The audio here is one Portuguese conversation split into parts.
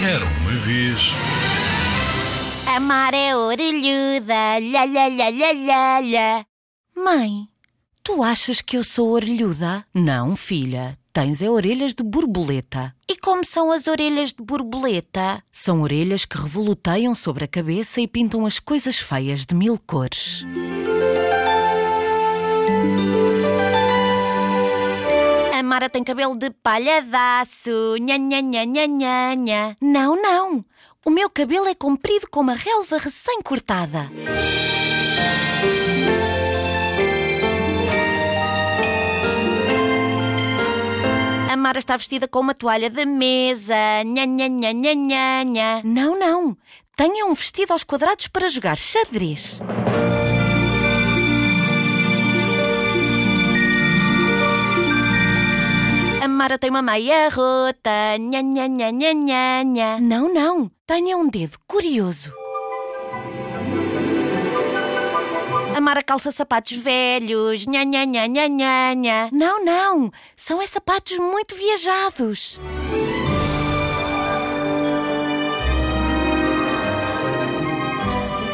Era uma vez. A mar é orelhuda, lha lha lha lha lha lha. Mãe, tu achas que eu sou orelhuda? Não, filha. Tens é orelhas de borboleta. E como são as orelhas de borboleta? São orelhas que revoluteiam sobre a cabeça e pintam as coisas feias de mil cores. Mara tem cabelo de palhadaço, nha nha nha nha nha nha. Não, não. O meu cabelo é comprido como a relva recém-cortada. A Mara está vestida com uma toalha de mesa, nha nha nha nha nha nha. Não, não. Tenha um vestido aos quadrados para jogar xadrez. Mara tem uma meia rota, nha nha nha nha nha nha. Não, não. Tenha um dedo curioso. A Mara calça sapatos velhos, nha nha nha nha nha nha. Não, não. São é sapatos muito viajados.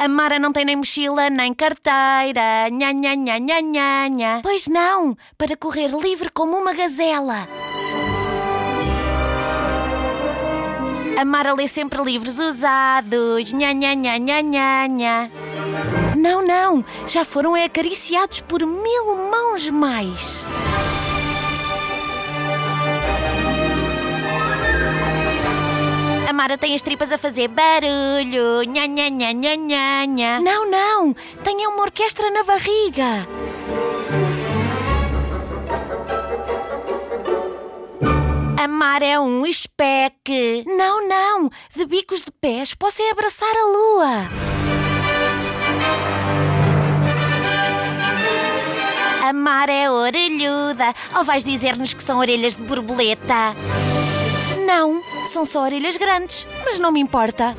A Mara não tem nem mochila nem carteira, nha nha nha nha nha nha. Pois não, para correr livre como uma gazela. A Mara lê sempre livros usados, nha nha nha nha nha nha. Não, não. Já foram acariciados por mil mãos mais. A Mara tem as tripas a fazer barulho, nha nha nha nha nha nha. Não, não. Tenha uma orquestra na barriga. A Mara é um espeque. Não, não. De bicos de pés posso é abraçar a lua. A Mara é orelhuda. Ou vais dizer-nos que são orelhas de borboleta? Não, são só orelhas grandes, mas não me importa.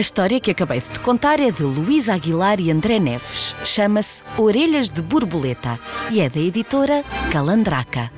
A história que acabei de te contar é de Luísa Aguilar e André Neves. Chama-se Orelhas de Borboleta e é da editora Calandraca.